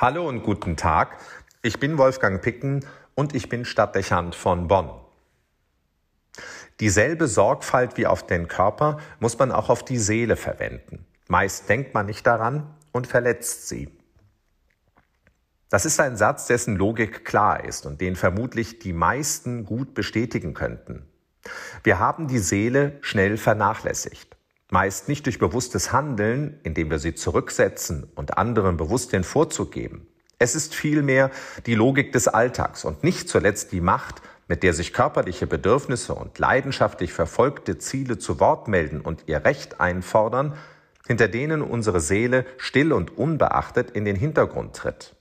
Hallo und guten Tag. Ich bin Wolfgang Picken und ich bin Stadtdechant von Bonn. Dieselbe Sorgfalt wie auf den Körper muss man auch auf die Seele verwenden. Meist denkt man nicht daran und verletzt sie. Das ist ein Satz, dessen Logik klar ist und den vermutlich die meisten gut bestätigen könnten. Wir haben die Seele schnell vernachlässigt. Meist nicht durch bewusstes Handeln, indem wir sie zurücksetzen und anderen bewusst den Vorzug geben. Es ist vielmehr die Logik des Alltags und nicht zuletzt die Macht, mit der sich körperliche Bedürfnisse und leidenschaftlich verfolgte Ziele zu Wort melden und ihr Recht einfordern, hinter denen unsere Seele still und unbeachtet in den Hintergrund tritt.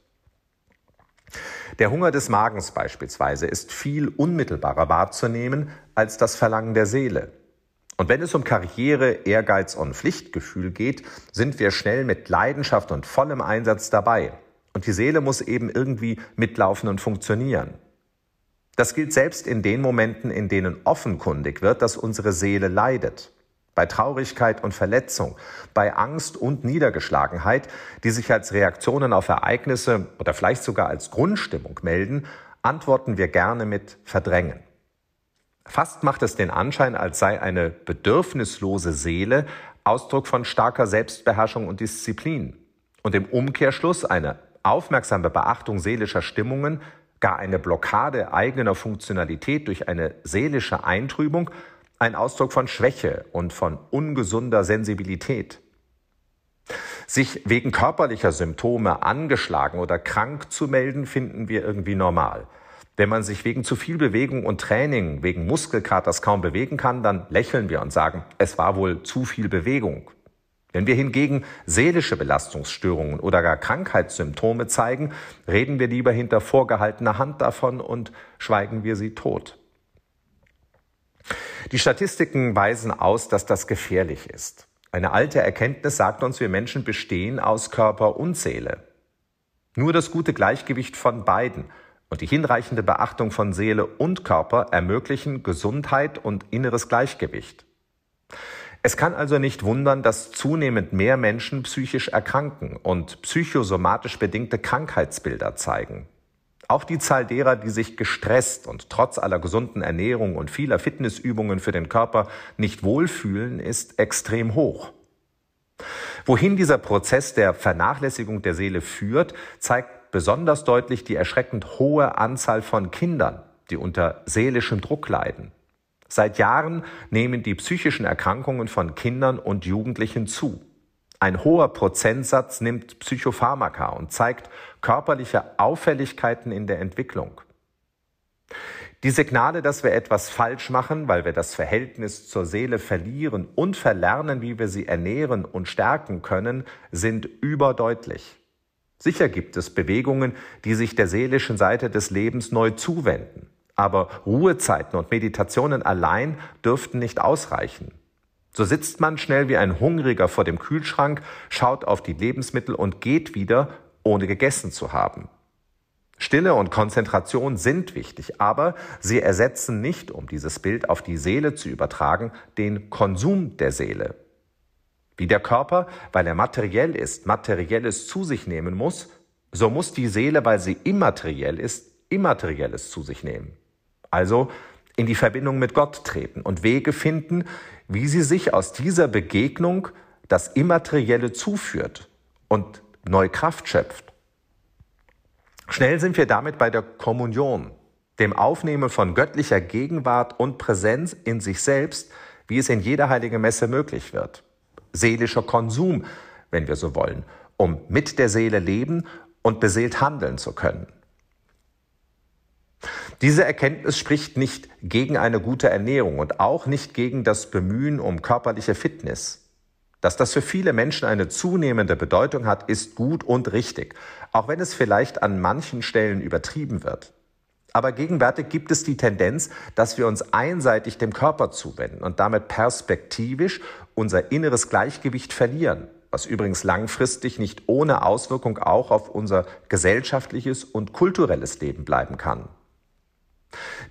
Der Hunger des Magens beispielsweise ist viel unmittelbarer wahrzunehmen als das Verlangen der Seele. Und wenn es um Karriere, Ehrgeiz und Pflichtgefühl geht, sind wir schnell mit Leidenschaft und vollem Einsatz dabei. Und die Seele muss eben irgendwie mitlaufen und funktionieren. Das gilt selbst in den Momenten, in denen offenkundig wird, dass unsere Seele leidet. Bei Traurigkeit und Verletzung, bei Angst und Niedergeschlagenheit, die sich als Reaktionen auf Ereignisse oder vielleicht sogar als Grundstimmung melden, antworten wir gerne mit Verdrängen. Fast macht es den Anschein, als sei eine bedürfnislose Seele Ausdruck von starker Selbstbeherrschung und Disziplin und im Umkehrschluss eine aufmerksame Beachtung seelischer Stimmungen, gar eine Blockade eigener Funktionalität durch eine seelische Eintrübung ein Ausdruck von Schwäche und von ungesunder Sensibilität. Sich wegen körperlicher Symptome angeschlagen oder krank zu melden, finden wir irgendwie normal. Wenn man sich wegen zu viel Bewegung und Training, wegen Muskelkaters kaum bewegen kann, dann lächeln wir und sagen, es war wohl zu viel Bewegung. Wenn wir hingegen seelische Belastungsstörungen oder gar Krankheitssymptome zeigen, reden wir lieber hinter vorgehaltener Hand davon und schweigen wir sie tot. Die Statistiken weisen aus, dass das gefährlich ist. Eine alte Erkenntnis sagt uns, wir Menschen bestehen aus Körper und Seele. Nur das gute Gleichgewicht von beiden und die hinreichende Beachtung von Seele und Körper ermöglichen Gesundheit und inneres Gleichgewicht. Es kann also nicht wundern, dass zunehmend mehr Menschen psychisch erkranken und psychosomatisch bedingte Krankheitsbilder zeigen. Auch die Zahl derer, die sich gestresst und trotz aller gesunden Ernährung und vieler Fitnessübungen für den Körper nicht wohlfühlen, ist extrem hoch. Wohin dieser Prozess der Vernachlässigung der Seele führt, zeigt besonders deutlich die erschreckend hohe Anzahl von Kindern, die unter seelischem Druck leiden. Seit Jahren nehmen die psychischen Erkrankungen von Kindern und Jugendlichen zu. Ein hoher Prozentsatz nimmt Psychopharmaka und zeigt körperliche Auffälligkeiten in der Entwicklung. Die Signale, dass wir etwas falsch machen, weil wir das Verhältnis zur Seele verlieren und verlernen, wie wir sie ernähren und stärken können, sind überdeutlich. Sicher gibt es Bewegungen, die sich der seelischen Seite des Lebens neu zuwenden. Aber Ruhezeiten und Meditationen allein dürften nicht ausreichen. So sitzt man schnell wie ein Hungriger vor dem Kühlschrank, schaut auf die Lebensmittel und geht wieder, ohne gegessen zu haben. Stille und Konzentration sind wichtig, aber sie ersetzen nicht, um dieses Bild auf die Seele zu übertragen, den Konsum der Seele. Wie der Körper, weil er materiell ist, materielles zu sich nehmen muss, so muss die Seele, weil sie immateriell ist, immaterielles zu sich nehmen. Also in die Verbindung mit Gott treten und Wege finden, wie sie sich aus dieser Begegnung das Immaterielle zuführt und neue Kraft schöpft. Schnell sind wir damit bei der Kommunion, dem Aufnehmen von göttlicher Gegenwart und Präsenz in sich selbst, wie es in jeder heiligen Messe möglich wird seelischer Konsum, wenn wir so wollen, um mit der Seele leben und beseelt handeln zu können. Diese Erkenntnis spricht nicht gegen eine gute Ernährung und auch nicht gegen das Bemühen um körperliche Fitness. Dass das für viele Menschen eine zunehmende Bedeutung hat, ist gut und richtig, auch wenn es vielleicht an manchen Stellen übertrieben wird. Aber gegenwärtig gibt es die Tendenz, dass wir uns einseitig dem Körper zuwenden und damit perspektivisch unser inneres Gleichgewicht verlieren, was übrigens langfristig nicht ohne Auswirkung auch auf unser gesellschaftliches und kulturelles Leben bleiben kann.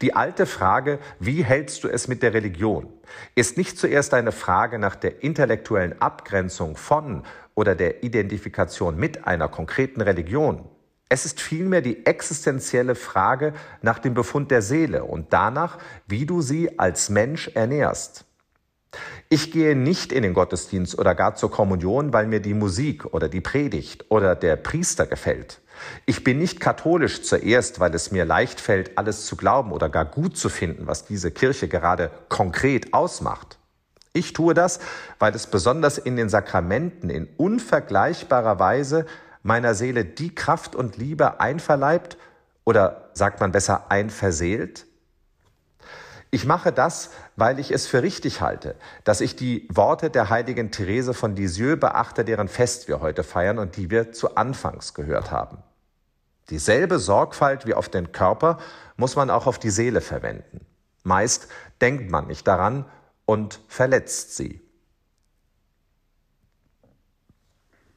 Die alte Frage, wie hältst du es mit der Religion, ist nicht zuerst eine Frage nach der intellektuellen Abgrenzung von oder der Identifikation mit einer konkreten Religion, Es ist vielmehr die existenzielle Frage nach dem Befund der Seele und danach, wie du sie als Mensch ernährst. Ich gehe nicht in den Gottesdienst oder gar zur Kommunion, weil mir die Musik oder die Predigt oder der Priester gefällt. Ich bin nicht katholisch zuerst, weil es mir leicht fällt, alles zu glauben oder gar gut zu finden, was diese Kirche gerade konkret ausmacht. Ich tue das, weil es besonders in den Sakramenten in unvergleichbarer Weise meiner Seele die Kraft und Liebe einverleibt oder sagt man besser einverseelt? Ich mache das, weil ich es für richtig halte, dass ich die Worte der heiligen Therese von Lisieux beachte, deren Fest wir heute feiern und die wir zu Anfangs gehört haben. Dieselbe Sorgfalt wie auf den Körper muss man auch auf die Seele verwenden. Meist denkt man nicht daran und verletzt sie.